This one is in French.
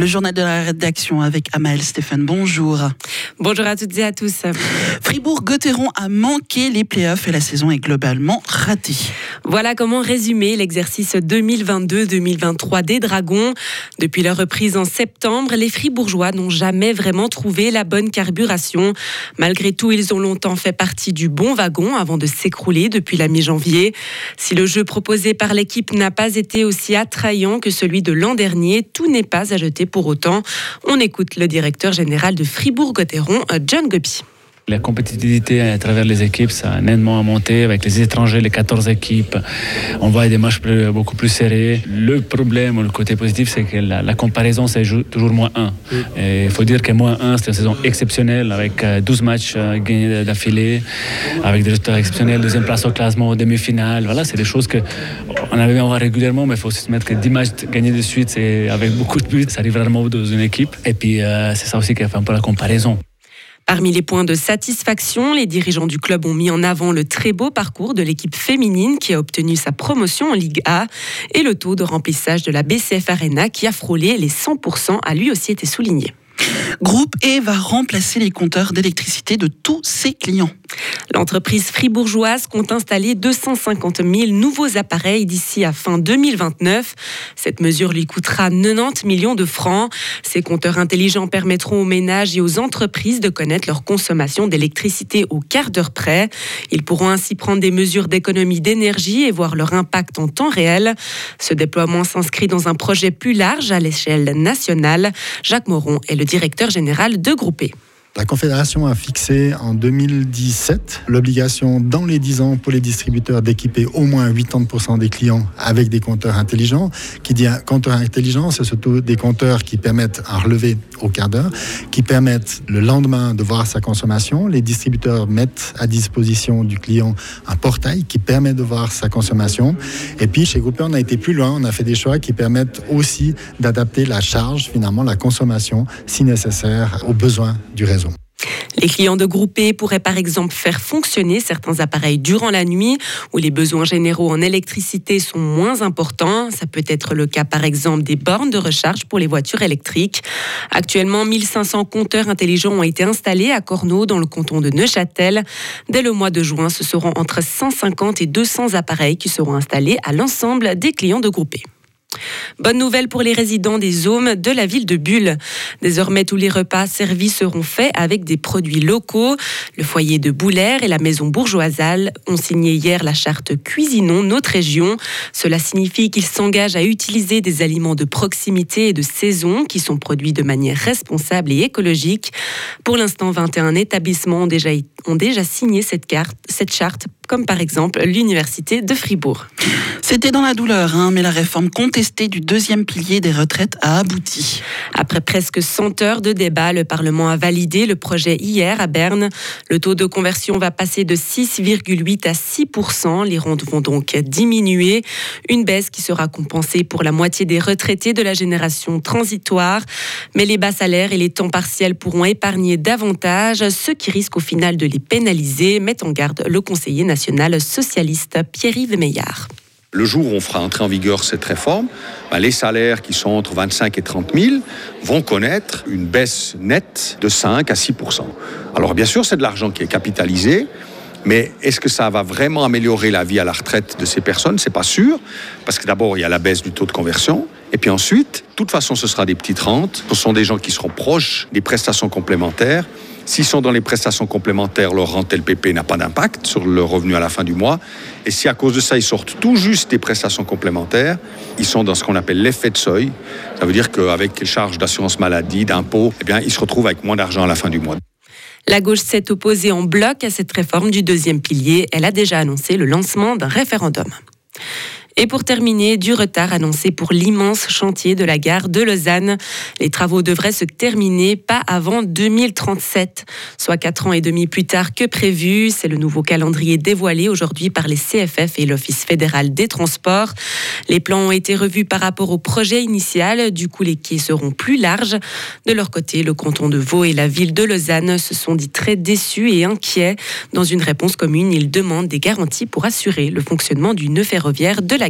Le journal de la rédaction avec Amael Stéphane. Bonjour. Bonjour à toutes et à tous. Fribourg-Gotteron a manqué les playoffs et la saison est globalement ratée. Voilà comment résumer l'exercice 2022-2023 des Dragons. Depuis leur reprise en septembre, les Fribourgeois n'ont jamais vraiment trouvé la bonne carburation. Malgré tout, ils ont longtemps fait partie du bon wagon avant de s'écrouler depuis la mi-janvier. Si le jeu proposé par l'équipe n'a pas été aussi attrayant que celui de l'an dernier, tout n'est pas à jeter pour autant. On écoute le directeur général de Fribourg-Gotteron, John Guppy. La compétitivité à travers les équipes, ça a nettement monté avec les étrangers, les 14 équipes. On voit des matchs beaucoup plus serrés. Le problème, le côté positif, c'est que la, comparaison, c'est toujours moins 1. Il faut dire que moins 1, c'est une saison exceptionnelle avec 12 euh, matchs euh, gagnés d'affilée, avec des résultats exceptionnels, deuxième place au classement, demi-finale. Voilà, c'est des choses qu'on avait voir régulièrement, mais il faut aussi se mettre que 10 matchs gagnés de suite, c'est avec beaucoup de buts, ça arrive rarement dans une équipe. Et puis, euh, c'est ça aussi qui a fait un peu la comparaison. Parmi les points de satisfaction, les dirigeants du club ont mis en avant le très beau parcours de l'équipe féminine qui a obtenu sa promotion en Ligue A et le taux de remplissage de la BCF Arena qui a frôlé les 100% a lui aussi été souligné. Groupe E va remplacer les compteurs d'électricité de tous ses clients. L'entreprise fribourgeoise compte installer 250 000 nouveaux appareils d'ici à fin 2029. Cette mesure lui coûtera 90 millions de francs. Ces compteurs intelligents permettront aux ménages et aux entreprises de connaître leur consommation d'électricité au quart d'heure près. Ils pourront ainsi prendre des mesures d'économie d'énergie et voir leur impact en temps réel. Ce déploiement s'inscrit dans un projet plus large à l'échelle nationale. Jacques Moron est le directeur général de Groupé. La Confédération a fixé en 2017 l'obligation dans les 10 ans pour les distributeurs d'équiper au moins 80% des clients avec des compteurs intelligents. Qui dit compteur intelligent, c'est surtout des compteurs qui permettent un relevé au quart d'heure, qui permettent le lendemain de voir sa consommation. Les distributeurs mettent à disposition du client un portail qui permet de voir sa consommation. Et puis chez Groupé, on a été plus loin, on a fait des choix qui permettent aussi d'adapter la charge, finalement la consommation, si nécessaire, aux besoins du réseau. Les clients de groupés pourraient par exemple faire fonctionner certains appareils durant la nuit où les besoins généraux en électricité sont moins importants. Ça peut être le cas par exemple des bornes de recharge pour les voitures électriques. Actuellement, 1500 compteurs intelligents ont été installés à Corneau dans le canton de Neuchâtel. Dès le mois de juin, ce seront entre 150 et 200 appareils qui seront installés à l'ensemble des clients de groupés. Bonne nouvelle pour les résidents des zones de la ville de Bulle. Désormais, tous les repas servis seront faits avec des produits locaux. Le foyer de Boulaire et la maison bourgeoisale ont signé hier la charte Cuisinons notre région. Cela signifie qu'ils s'engagent à utiliser des aliments de proximité et de saison qui sont produits de manière responsable et écologique. Pour l'instant, 21 établissements ont déjà, ont déjà signé cette, charte comme par exemple l'Université de Fribourg. C'était dans la douleur, hein, mais la réforme contestée du deuxième pilier des retraites a abouti. Après presque 100 heures de débat, le Parlement a validé le projet hier à Berne. Le taux de conversion va passer de 6,8 à 6% Les rondes vont donc diminuer. Une baisse qui sera compensée pour la moitié des retraités de la génération transitoire. Mais les bas salaires et les temps partiels pourront épargner davantage, ce qui risque au final de les pénaliser, met en garde le conseiller national socialiste Pierre-Yves Meillard. Le jour où on fera entrer en vigueur cette réforme, bah, les salaires qui sont entre 25 et 30 000 vont connaître une baisse nette de 5 à 6% Alors bien sûr, c'est de l'argent qui est capitalisé, mais est-ce que ça va vraiment améliorer la vie à la retraite de ces personnes? C'est pas sûr, parce que d'abord, il y a la baisse du taux de conversion, et puis ensuite, de toute façon, ce sera des petites rentes, ce sont des gens qui seront proches des prestations complémentaires, S'ils sont dans les prestations complémentaires, leur rente LPP n'a pas d'impact sur le revenu à la fin du mois. Et si à cause de ça, ils sortent tout juste des prestations complémentaires, ils sont dans ce qu'on appelle l'effet de seuil. Ça veut dire qu'avec les charges d'assurance maladie, d'impôts, eh ils se retrouvent avec moins d'argent à la fin du mois. La gauche s'est opposée en bloc à cette réforme du deuxième pilier. Elle a déjà annoncé le lancement d'un référendum. Et pour terminer, du retard annoncé pour l'immense chantier de la gare de Lausanne. Les travaux devraient se terminer pas avant 2037, soit quatre ans et demi plus tard que prévu. C'est le nouveau calendrier dévoilé aujourd'hui par les CFF et l'Office fédéral des transports. Les plans ont été revus par rapport au projet initial. Du coup, les quais seront plus larges. De leur côté, le canton de Vaud et la ville de Lausanne se sont dit très déçus et inquiets. Dans une réponse commune, ils demandent des garanties pour assurer le fonctionnement du nœud ferroviaire de la